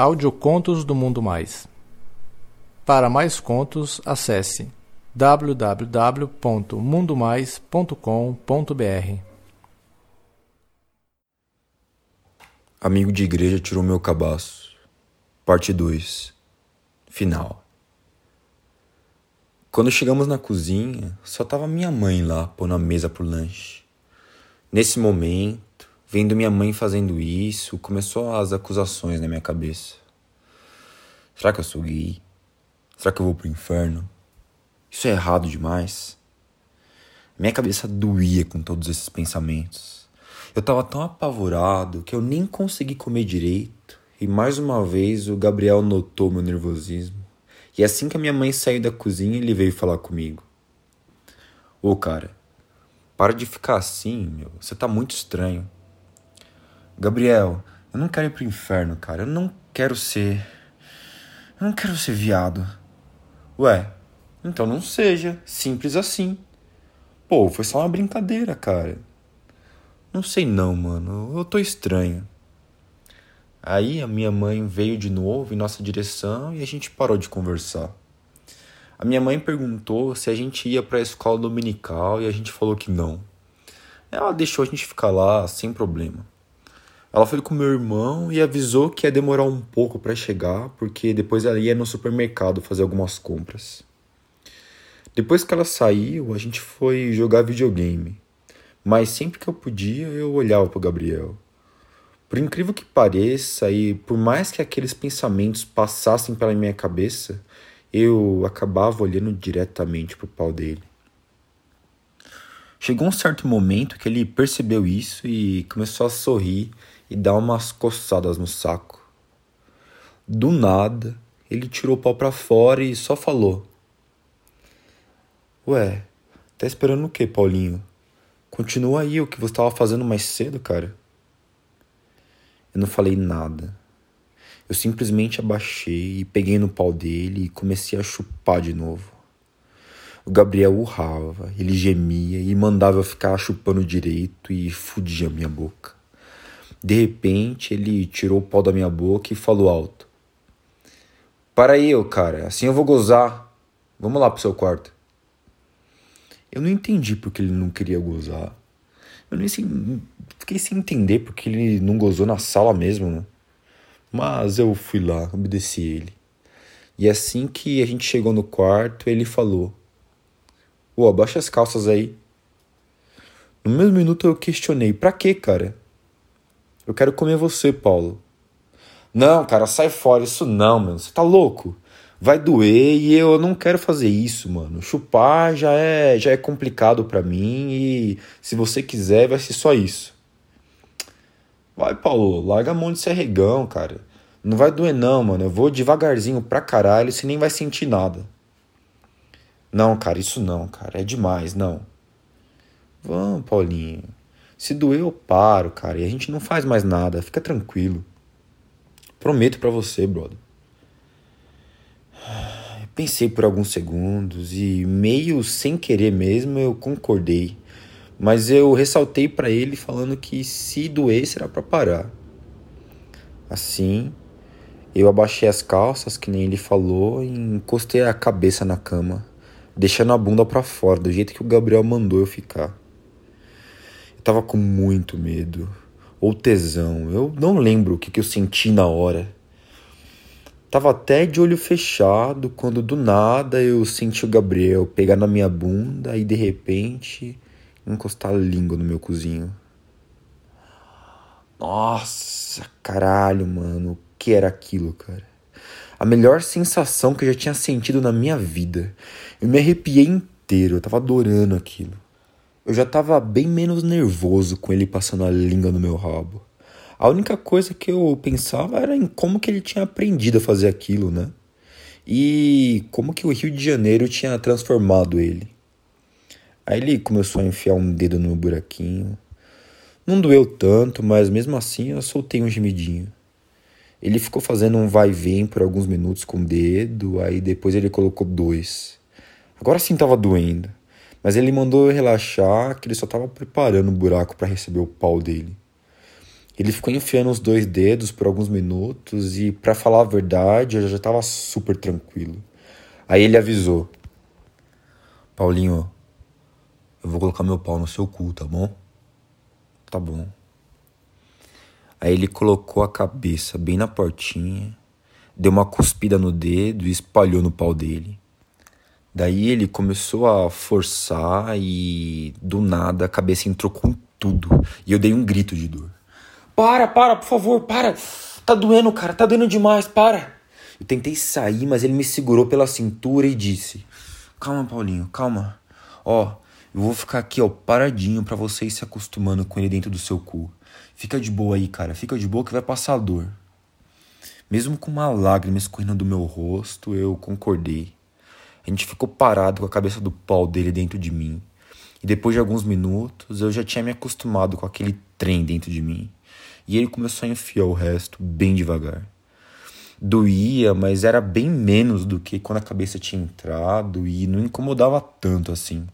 Audiocontos do Mundo Mais. Para mais contos, acesse www.mundomais.com.br. Amigo de igreja tirou meu cabaço. Parte 2. Final. Quando chegamos na cozinha, só tava minha mãe lá, pondo a mesa pro lanche. Nesse momento, Vendo minha mãe fazendo isso, começou as acusações na minha cabeça. Será que eu sou gay? Será que eu vou pro inferno? Isso é errado demais. Minha cabeça doía com todos esses pensamentos. Eu tava tão apavorado que eu nem consegui comer direito. E mais uma vez o Gabriel notou meu nervosismo. E assim que a minha mãe saiu da cozinha, ele veio falar comigo. Ô cara, para de ficar assim, meu. Você tá muito estranho. Gabriel, eu não quero ir pro inferno, cara. Eu não quero ser. Eu não quero ser viado. Ué, então não seja. Simples assim. Pô, foi só uma brincadeira, cara. Não sei não, mano. Eu tô estranho. Aí a minha mãe veio de novo em nossa direção e a gente parou de conversar. A minha mãe perguntou se a gente ia para a escola dominical e a gente falou que não. Ela deixou a gente ficar lá sem problema. Ela foi com meu irmão e avisou que ia demorar um pouco para chegar, porque depois ela ia no supermercado fazer algumas compras. Depois que ela saiu, a gente foi jogar videogame. Mas sempre que eu podia, eu olhava para Gabriel. Por incrível que pareça, e por mais que aqueles pensamentos passassem pela minha cabeça, eu acabava olhando diretamente pro pau dele. Chegou um certo momento que ele percebeu isso e começou a sorrir e dar umas coçadas no saco. Do nada, ele tirou o pau pra fora e só falou: Ué, tá esperando o que, Paulinho? Continua aí o que você estava fazendo mais cedo, cara. Eu não falei nada. Eu simplesmente abaixei e peguei no pau dele e comecei a chupar de novo. O Gabriel urrava, ele gemia e mandava eu ficar chupando direito e fudia minha boca. De repente, ele tirou o pau da minha boca e falou alto: Para aí, ô cara, assim eu vou gozar. Vamos lá pro seu quarto. Eu não entendi porque ele não queria gozar. Eu nem sem, fiquei sem entender porque ele não gozou na sala mesmo. Né? Mas eu fui lá, obedeci ele. E assim que a gente chegou no quarto, ele falou: Ô, abaixa as calças aí. No mesmo minuto eu questionei: Pra quê, cara? Eu quero comer você, Paulo. Não, cara, sai fora. Isso não, mano. Você tá louco? Vai doer e eu não quero fazer isso, mano. Chupar já é, já é complicado para mim e se você quiser vai ser só isso. Vai, Paulo, larga a mão de ser regão, cara. Não vai doer não, mano. Eu vou devagarzinho pra caralho, você nem vai sentir nada. Não, cara, isso não, cara. É demais, não. Vamos, Paulinho. Se doer, eu paro, cara. E a gente não faz mais nada. Fica tranquilo. Prometo para você, brother. Pensei por alguns segundos e, meio sem querer mesmo, eu concordei. Mas eu ressaltei para ele falando que se doesse era para parar. Assim, eu abaixei as calças, que nem ele falou, e encostei a cabeça na cama, deixando a bunda para fora, do jeito que o Gabriel mandou eu ficar. Eu tava com muito medo. Ou tesão. Eu não lembro o que, que eu senti na hora. Tava até de olho fechado quando do nada eu senti o Gabriel pegar na minha bunda e de repente encostar a língua no meu cozinho. Nossa, caralho, mano. O que era aquilo, cara? A melhor sensação que eu já tinha sentido na minha vida. Eu me arrepiei inteiro, eu tava adorando aquilo. Eu já estava bem menos nervoso com ele passando a língua no meu rabo. A única coisa que eu pensava era em como que ele tinha aprendido a fazer aquilo, né? E como que o Rio de Janeiro tinha transformado ele. Aí ele começou a enfiar um dedo no buraquinho. Não doeu tanto, mas mesmo assim eu soltei um gemidinho. Ele ficou fazendo um vai e vem por alguns minutos com o dedo, aí depois ele colocou dois. Agora sim tava doendo. Mas ele mandou eu relaxar, que ele só estava preparando o buraco para receber o pau dele. Ele ficou enfiando os dois dedos por alguns minutos e, para falar a verdade, eu já estava super tranquilo. Aí ele avisou: Paulinho, eu vou colocar meu pau no seu cu, tá bom? Tá bom. Aí ele colocou a cabeça bem na portinha, deu uma cuspida no dedo e espalhou no pau dele. Daí ele começou a forçar e do nada a cabeça entrou com tudo. E eu dei um grito de dor. Para, para, por favor, para. Tá doendo, cara, tá doendo demais, para. Eu tentei sair, mas ele me segurou pela cintura e disse: Calma, Paulinho, calma. Ó, eu vou ficar aqui, ó, paradinho para você ir se acostumando com ele dentro do seu cu. Fica de boa aí, cara, fica de boa que vai passar a dor. Mesmo com uma lágrima escorrendo do meu rosto, eu concordei. A gente ficou parado com a cabeça do pau dele dentro de mim. E depois de alguns minutos, eu já tinha me acostumado com aquele trem dentro de mim. E ele começou a enfiar o resto bem devagar. Doía, mas era bem menos do que quando a cabeça tinha entrado e não incomodava tanto assim.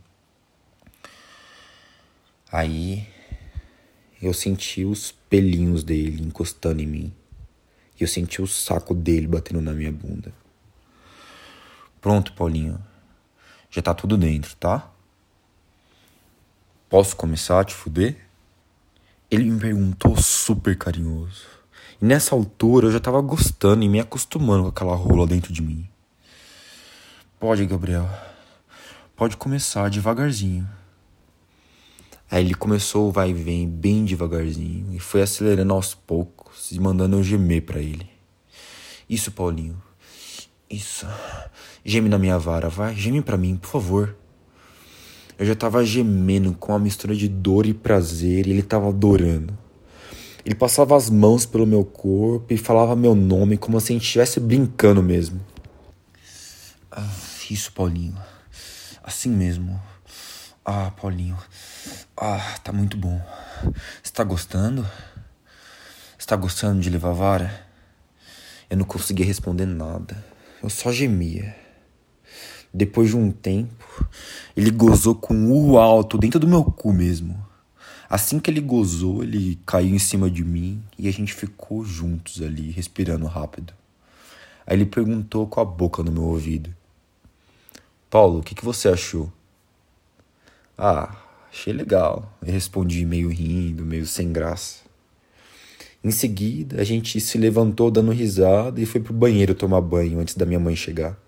Aí eu senti os pelinhos dele encostando em mim. E eu senti o saco dele batendo na minha bunda. Pronto, Paulinho. Já tá tudo dentro, tá? Posso começar a te fuder? Ele me perguntou super carinhoso. E nessa altura eu já tava gostando e me acostumando com aquela rola dentro de mim. Pode, Gabriel. Pode começar devagarzinho. Aí ele começou o vai e vem bem devagarzinho e foi acelerando aos poucos e mandando eu gemer para ele. Isso, Paulinho. Isso. Geme na minha vara, vai. Geme para mim, por favor. Eu já tava gemendo com uma mistura de dor e prazer e ele tava adorando. Ele passava as mãos pelo meu corpo e falava meu nome como se a gente estivesse brincando mesmo. Ah, isso, Paulinho. Assim mesmo. Ah, Paulinho. Ah, tá muito bom. Você tá gostando? Você tá gostando de levar vara? Eu não conseguia responder nada. Eu só gemia. Depois de um tempo, ele gozou com o alto dentro do meu cu mesmo. Assim que ele gozou, ele caiu em cima de mim e a gente ficou juntos ali, respirando rápido. Aí ele perguntou com a boca no meu ouvido: Paulo, o que, que você achou? Ah, achei legal. Eu respondi meio rindo, meio sem graça. Em seguida, a gente se levantou dando risada e foi pro banheiro tomar banho antes da minha mãe chegar.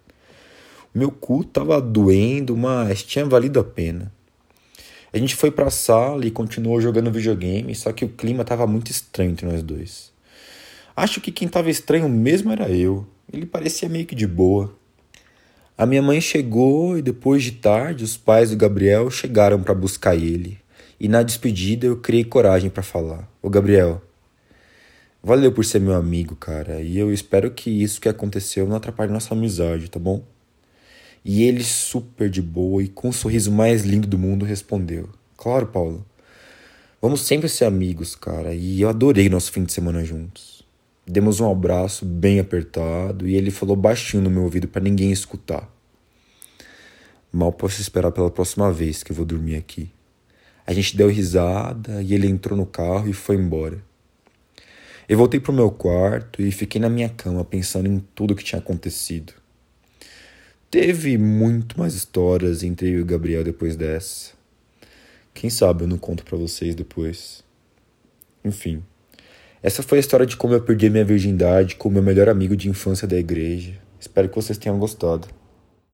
O meu cu tava doendo, mas tinha valido a pena. A gente foi pra sala e continuou jogando videogame, só que o clima tava muito estranho entre nós dois. Acho que quem tava estranho mesmo era eu. Ele parecia meio que de boa. A minha mãe chegou e depois de tarde os pais do Gabriel chegaram para buscar ele. E na despedida eu criei coragem para falar: "Ô Gabriel, valeu por ser meu amigo, cara, e eu espero que isso que aconteceu não atrapalhe nossa amizade, tá bom?" E ele super de boa e com o sorriso mais lindo do mundo respondeu: "Claro, Paulo. Vamos sempre ser amigos, cara, e eu adorei nosso fim de semana juntos." Demos um abraço bem apertado e ele falou baixinho no meu ouvido para ninguém escutar. Mal posso esperar pela próxima vez que eu vou dormir aqui. A gente deu risada e ele entrou no carro e foi embora. Eu voltei pro meu quarto e fiquei na minha cama pensando em tudo que tinha acontecido. Teve muito mais histórias entre eu e o Gabriel depois dessa. Quem sabe eu não conto para vocês depois. Enfim. Essa foi a história de como eu perdi minha virgindade com o meu melhor amigo de infância da igreja. Espero que vocês tenham gostado.